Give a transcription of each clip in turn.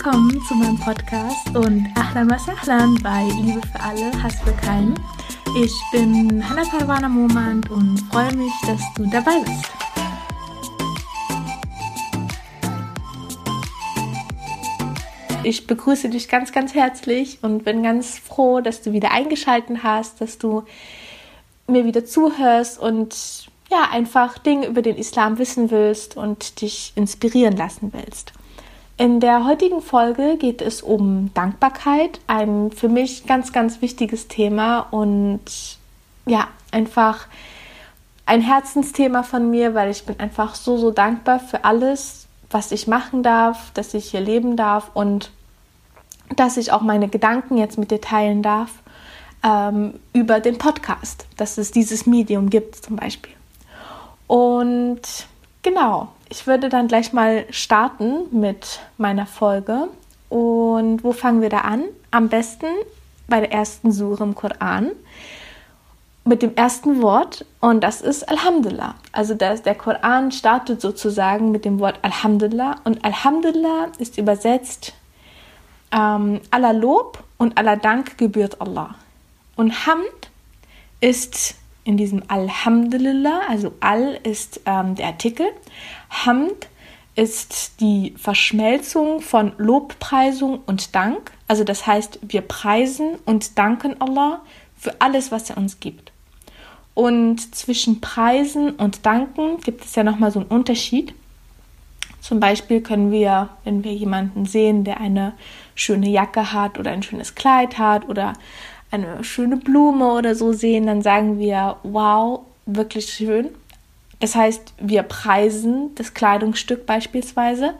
Willkommen zu meinem Podcast und Ahlan was bei Liebe für alle, Hass für keinen. Ich bin Hannah Parwana Momand und freue mich, dass du dabei bist. Ich begrüße dich ganz, ganz herzlich und bin ganz froh, dass du wieder eingeschaltet hast, dass du mir wieder zuhörst und ja, einfach Dinge über den Islam wissen willst und dich inspirieren lassen willst. In der heutigen Folge geht es um Dankbarkeit, ein für mich ganz, ganz wichtiges Thema und ja, einfach ein Herzensthema von mir, weil ich bin einfach so, so dankbar für alles, was ich machen darf, dass ich hier leben darf und dass ich auch meine Gedanken jetzt mit dir teilen darf ähm, über den Podcast, dass es dieses Medium gibt zum Beispiel. Und genau, ich würde dann gleich mal starten mit meiner Folge. Und wo fangen wir da an? Am besten bei der ersten Sure im Koran mit dem ersten Wort und das ist Alhamdulillah. Also das, der Koran startet sozusagen mit dem Wort Alhamdulillah und Alhamdulillah ist übersetzt ähm, aller Lob und aller Dank gebührt Allah. Und Hamd ist in diesem Alhamdulillah, also Al ist ähm, der Artikel, Hamd ist die Verschmelzung von Lobpreisung und Dank. Also das heißt, wir preisen und danken Allah für alles, was er uns gibt. Und zwischen Preisen und Danken gibt es ja nochmal so einen Unterschied. Zum Beispiel können wir, wenn wir jemanden sehen, der eine schöne Jacke hat oder ein schönes Kleid hat oder eine schöne Blume oder so sehen, dann sagen wir, wow, wirklich schön. Das heißt, wir preisen das Kleidungsstück beispielsweise,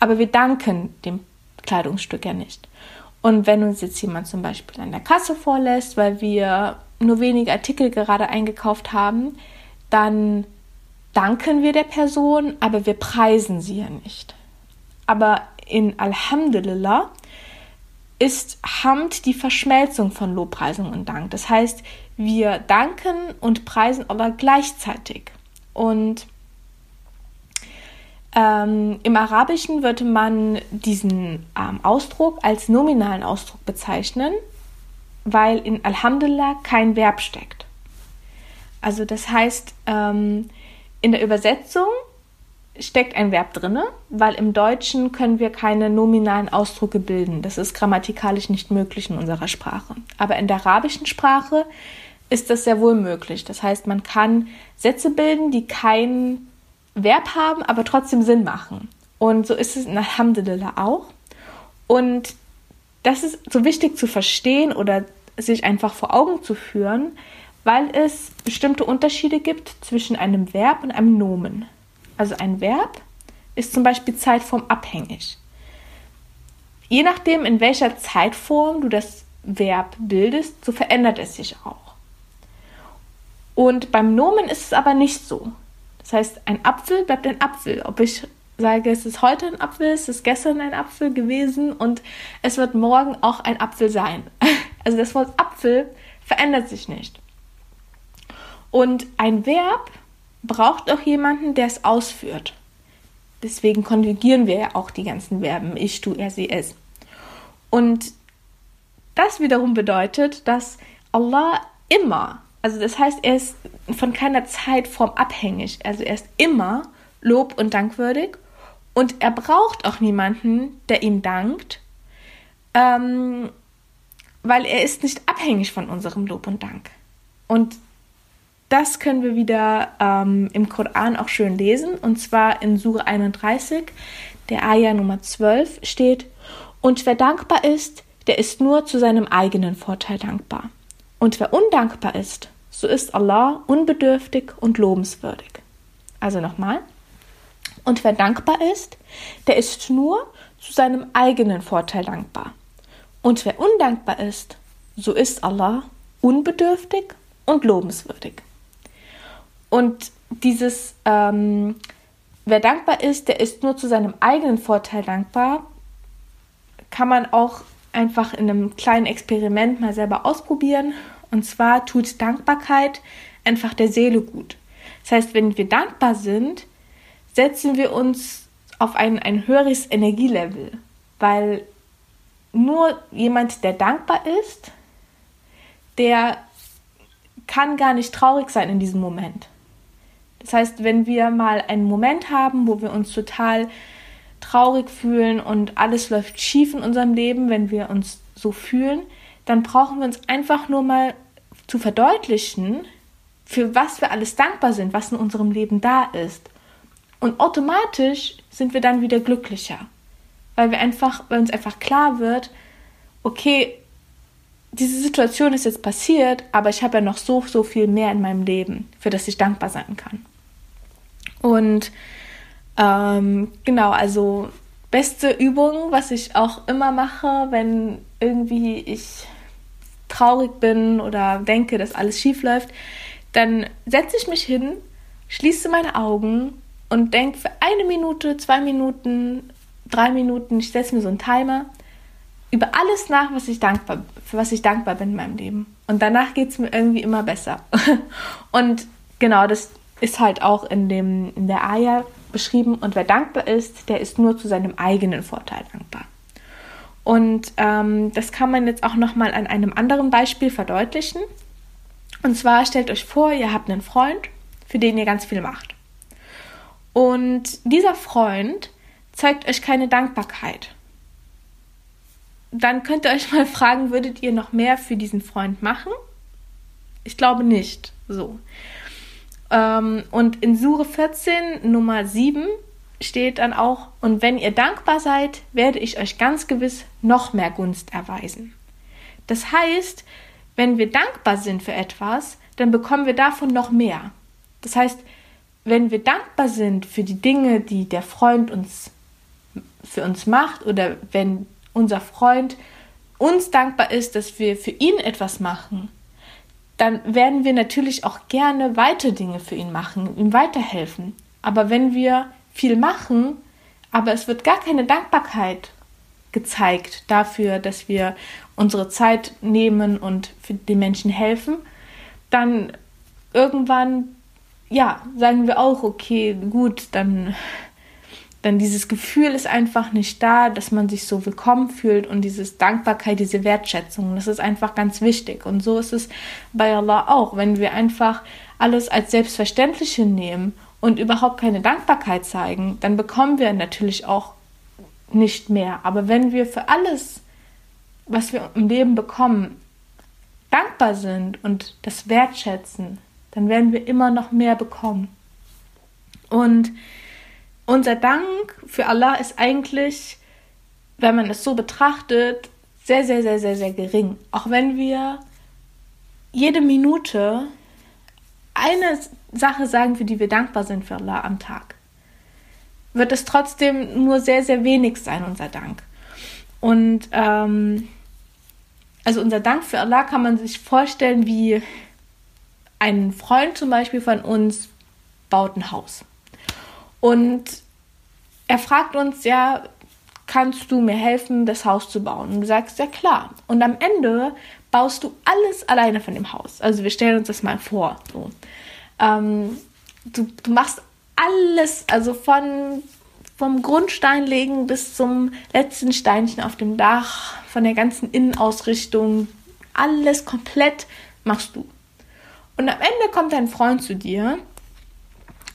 aber wir danken dem Kleidungsstück ja nicht. Und wenn uns jetzt jemand zum Beispiel an der Kasse vorlässt, weil wir nur wenige Artikel gerade eingekauft haben, dann danken wir der Person, aber wir preisen sie ja nicht. Aber in Alhamdulillah ist Hamd die Verschmelzung von Lobpreisung und Dank. Das heißt, wir danken und preisen aber gleichzeitig. Und ähm, im Arabischen würde man diesen ähm, Ausdruck als nominalen Ausdruck bezeichnen, weil in Alhamdulillah kein Verb steckt. Also das heißt, ähm, in der Übersetzung steckt ein Verb drin, weil im Deutschen können wir keine nominalen Ausdrücke bilden. Das ist grammatikalisch nicht möglich in unserer Sprache. Aber in der arabischen Sprache ist das sehr wohl möglich. Das heißt, man kann Sätze bilden, die kein Verb haben, aber trotzdem Sinn machen. Und so ist es in Alhamdulillah auch. Und das ist so wichtig zu verstehen oder sich einfach vor Augen zu führen, weil es bestimmte Unterschiede gibt zwischen einem Verb und einem Nomen. Also ein Verb ist zum Beispiel zeitformabhängig. Je nachdem, in welcher Zeitform du das Verb bildest, so verändert es sich auch. Und beim Nomen ist es aber nicht so. Das heißt, ein Apfel bleibt ein Apfel. Ob ich sage, es ist heute ein Apfel, es ist gestern ein Apfel gewesen und es wird morgen auch ein Apfel sein. Also das Wort Apfel verändert sich nicht. Und ein Verb braucht auch jemanden, der es ausführt. Deswegen konjugieren wir ja auch die ganzen Verben ich, du, er, sie, es. Und das wiederum bedeutet, dass Allah immer, also das heißt, er ist von keiner Zeitform abhängig, also er ist immer lob- und dankwürdig und er braucht auch niemanden, der ihm dankt, ähm, weil er ist nicht abhängig von unserem Lob und Dank. Und das können wir wieder ähm, im Koran auch schön lesen. Und zwar in Sure 31, der Ayah Nummer 12 steht, und wer dankbar ist, der ist nur zu seinem eigenen Vorteil dankbar. Und wer undankbar ist, so ist Allah unbedürftig und lobenswürdig. Also nochmal. Und wer dankbar ist, der ist nur zu seinem eigenen Vorteil dankbar. Und wer undankbar ist, so ist Allah unbedürftig und lobenswürdig. Und dieses, ähm, wer dankbar ist, der ist nur zu seinem eigenen Vorteil dankbar, kann man auch einfach in einem kleinen Experiment mal selber ausprobieren. Und zwar tut Dankbarkeit einfach der Seele gut. Das heißt, wenn wir dankbar sind, setzen wir uns auf ein, ein höheres Energielevel. weil nur jemand, der dankbar ist, der kann gar nicht traurig sein in diesem Moment. Das heißt, wenn wir mal einen Moment haben, wo wir uns total traurig fühlen und alles läuft schief in unserem Leben, wenn wir uns so fühlen, dann brauchen wir uns einfach nur mal zu verdeutlichen, für was wir alles dankbar sind, was in unserem Leben da ist. Und automatisch sind wir dann wieder glücklicher, weil wir einfach, weil uns einfach klar wird, okay, diese Situation ist jetzt passiert, aber ich habe ja noch so, so viel mehr in meinem Leben, für das ich dankbar sein kann. Und ähm, genau, also beste Übung, was ich auch immer mache, wenn irgendwie ich traurig bin oder denke, dass alles schief läuft, dann setze ich mich hin, schließe meine Augen und denke für eine Minute, zwei Minuten, drei Minuten, ich setze mir so einen Timer über alles nach, was ich dankbar, für was ich dankbar bin in meinem Leben. Und danach geht es mir irgendwie immer besser. und genau, das ist halt auch in, dem, in der Aya beschrieben. Und wer dankbar ist, der ist nur zu seinem eigenen Vorteil dankbar. Und ähm, das kann man jetzt auch nochmal an einem anderen Beispiel verdeutlichen. Und zwar stellt euch vor, ihr habt einen Freund, für den ihr ganz viel macht. Und dieser Freund zeigt euch keine Dankbarkeit dann könnt ihr euch mal fragen, würdet ihr noch mehr für diesen Freund machen? Ich glaube nicht. So. Ähm, und in Sure 14, Nummer 7 steht dann auch, und wenn ihr dankbar seid, werde ich euch ganz gewiss noch mehr Gunst erweisen. Das heißt, wenn wir dankbar sind für etwas, dann bekommen wir davon noch mehr. Das heißt, wenn wir dankbar sind für die Dinge, die der Freund uns für uns macht oder wenn unser Freund uns dankbar ist, dass wir für ihn etwas machen, dann werden wir natürlich auch gerne weitere Dinge für ihn machen, ihm weiterhelfen. Aber wenn wir viel machen, aber es wird gar keine Dankbarkeit gezeigt dafür, dass wir unsere Zeit nehmen und für den Menschen helfen, dann irgendwann, ja, sagen wir auch, okay, gut, dann denn dieses Gefühl ist einfach nicht da, dass man sich so willkommen fühlt und dieses Dankbarkeit, diese Wertschätzung, das ist einfach ganz wichtig. Und so ist es bei Allah auch. Wenn wir einfach alles als selbstverständlich hinnehmen und überhaupt keine Dankbarkeit zeigen, dann bekommen wir natürlich auch nicht mehr. Aber wenn wir für alles, was wir im Leben bekommen, dankbar sind und das wertschätzen, dann werden wir immer noch mehr bekommen. Und unser Dank für Allah ist eigentlich, wenn man es so betrachtet, sehr, sehr, sehr, sehr, sehr gering. Auch wenn wir jede Minute eine Sache sagen, für die wir dankbar sind für Allah am Tag, wird es trotzdem nur sehr, sehr wenig sein, unser Dank. Und ähm, also unser Dank für Allah kann man sich vorstellen wie ein Freund zum Beispiel von uns baut ein Haus. Und er fragt uns ja, kannst du mir helfen, das Haus zu bauen? Und du sagst, ja klar. Und am Ende baust du alles alleine von dem Haus. Also wir stellen uns das mal vor. So. Ähm, du, du machst alles, also von vom Grundsteinlegen bis zum letzten Steinchen auf dem Dach, von der ganzen Innenausrichtung, alles komplett machst du. Und am Ende kommt dein Freund zu dir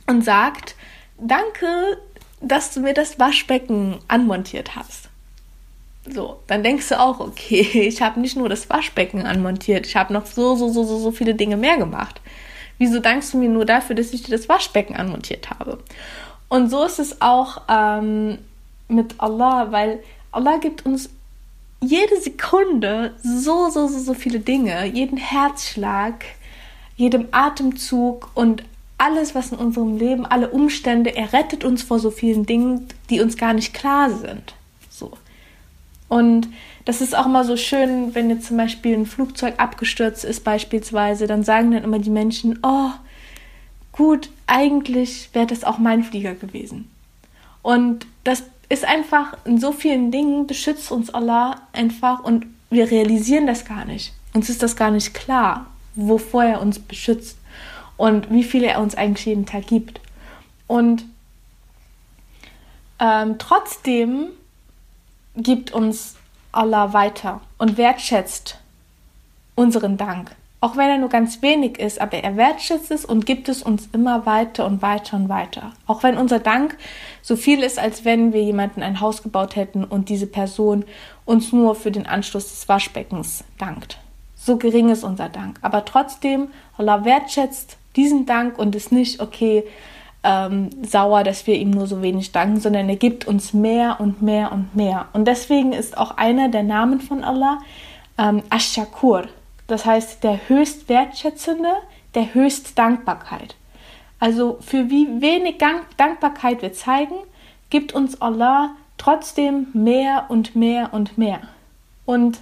und sagt, danke, dass du mir das Waschbecken anmontiert hast. So, dann denkst du auch, okay, ich habe nicht nur das Waschbecken anmontiert, ich habe noch so, so, so, so, so viele Dinge mehr gemacht. Wieso dankst du mir nur dafür, dass ich dir das Waschbecken anmontiert habe? Und so ist es auch ähm, mit Allah, weil Allah gibt uns jede Sekunde so, so, so, so viele Dinge, jeden Herzschlag, jedem Atemzug und alles, was in unserem Leben, alle Umstände, er rettet uns vor so vielen Dingen, die uns gar nicht klar sind. Und das ist auch immer so schön, wenn jetzt zum Beispiel ein Flugzeug abgestürzt ist, beispielsweise, dann sagen dann immer die Menschen, oh, gut, eigentlich wäre das auch mein Flieger gewesen. Und das ist einfach in so vielen Dingen beschützt uns Allah einfach und wir realisieren das gar nicht. Uns ist das gar nicht klar, wovor er uns beschützt und wie viel er uns eigentlich jeden Tag gibt. Und ähm, trotzdem gibt uns Allah weiter und wertschätzt unseren Dank. Auch wenn er nur ganz wenig ist, aber er wertschätzt es und gibt es uns immer weiter und weiter und weiter. Auch wenn unser Dank so viel ist, als wenn wir jemanden ein Haus gebaut hätten und diese Person uns nur für den Anschluss des Waschbeckens dankt. So gering ist unser Dank. Aber trotzdem, Allah wertschätzt diesen Dank und ist nicht, okay, ähm, sauer, dass wir ihm nur so wenig danken, sondern er gibt uns mehr und mehr und mehr. Und deswegen ist auch einer der Namen von Allah ähm, Ash-Shakur. Das heißt, der höchst wertschätzende, der höchst Dankbarkeit. Also für wie wenig Dankbarkeit wir zeigen, gibt uns Allah trotzdem mehr und mehr und mehr. Und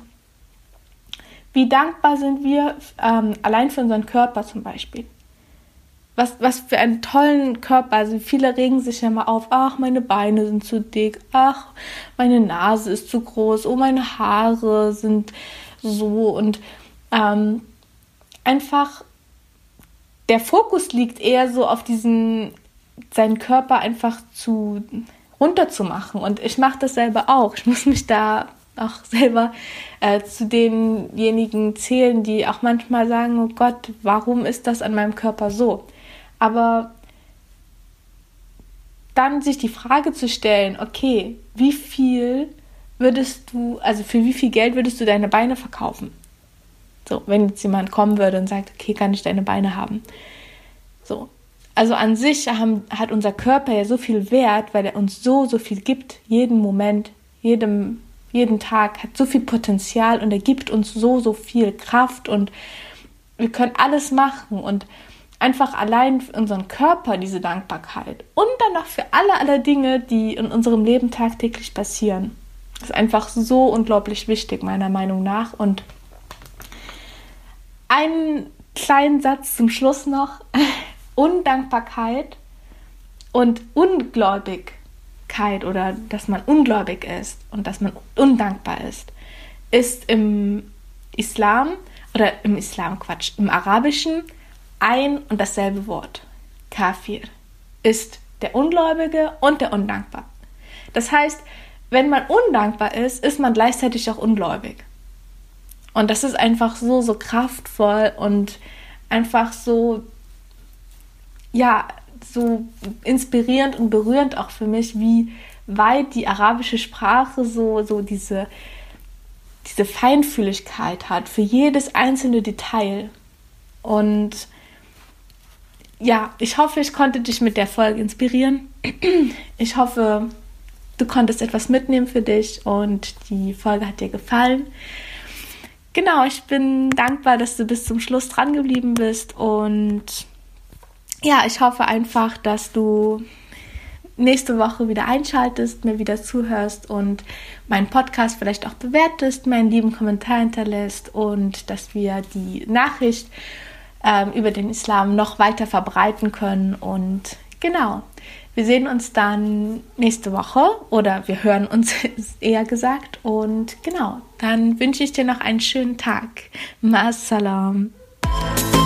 wie dankbar sind wir ähm, allein für unseren Körper zum Beispiel was, was für einen tollen Körper. Also viele regen sich ja mal auf, ach, meine Beine sind zu dick, ach, meine Nase ist zu groß, oh, meine Haare sind so und ähm, einfach der Fokus liegt eher so auf diesen, seinen Körper einfach zu runterzumachen. Und ich mache das selber auch. Ich muss mich da auch selber äh, zu denjenigen zählen, die auch manchmal sagen, oh Gott, warum ist das an meinem Körper so? Aber dann sich die Frage zu stellen, okay, wie viel würdest du, also für wie viel Geld würdest du deine Beine verkaufen? So, wenn jetzt jemand kommen würde und sagt, okay, kann ich deine Beine haben? So. Also an sich haben, hat unser Körper ja so viel Wert, weil er uns so, so viel gibt, jeden Moment, jedem, jeden Tag, hat so viel Potenzial und er gibt uns so, so viel Kraft und wir können alles machen und einfach allein für unseren Körper diese Dankbarkeit und dann noch für alle, alle Dinge, die in unserem Leben tagtäglich passieren. Das ist einfach so unglaublich wichtig, meiner Meinung nach. Und einen kleinen Satz zum Schluss noch. Undankbarkeit und Ungläubigkeit oder dass man ungläubig ist und dass man undankbar ist, ist im Islam oder im Islam Quatsch, im Arabischen ein und dasselbe Wort. Kafir ist der Ungläubige und der Undankbar. Das heißt, wenn man undankbar ist, ist man gleichzeitig auch ungläubig. Und das ist einfach so, so kraftvoll und einfach so, ja, so inspirierend und berührend auch für mich, wie weit die arabische Sprache so, so diese, diese Feinfühligkeit hat für jedes einzelne Detail. Und ja, ich hoffe, ich konnte dich mit der Folge inspirieren. Ich hoffe, du konntest etwas mitnehmen für dich und die Folge hat dir gefallen. Genau, ich bin dankbar, dass du bis zum Schluss dran geblieben bist und ja, ich hoffe einfach, dass du nächste Woche wieder einschaltest, mir wieder zuhörst und meinen Podcast vielleicht auch bewertest, meinen lieben Kommentar hinterlässt und dass wir die Nachricht ähm, über den Islam noch weiter verbreiten können. Und genau, wir sehen uns dann nächste Woche oder wir hören uns eher gesagt. Und genau, dann wünsche ich dir noch einen schönen Tag. Masalam. salam.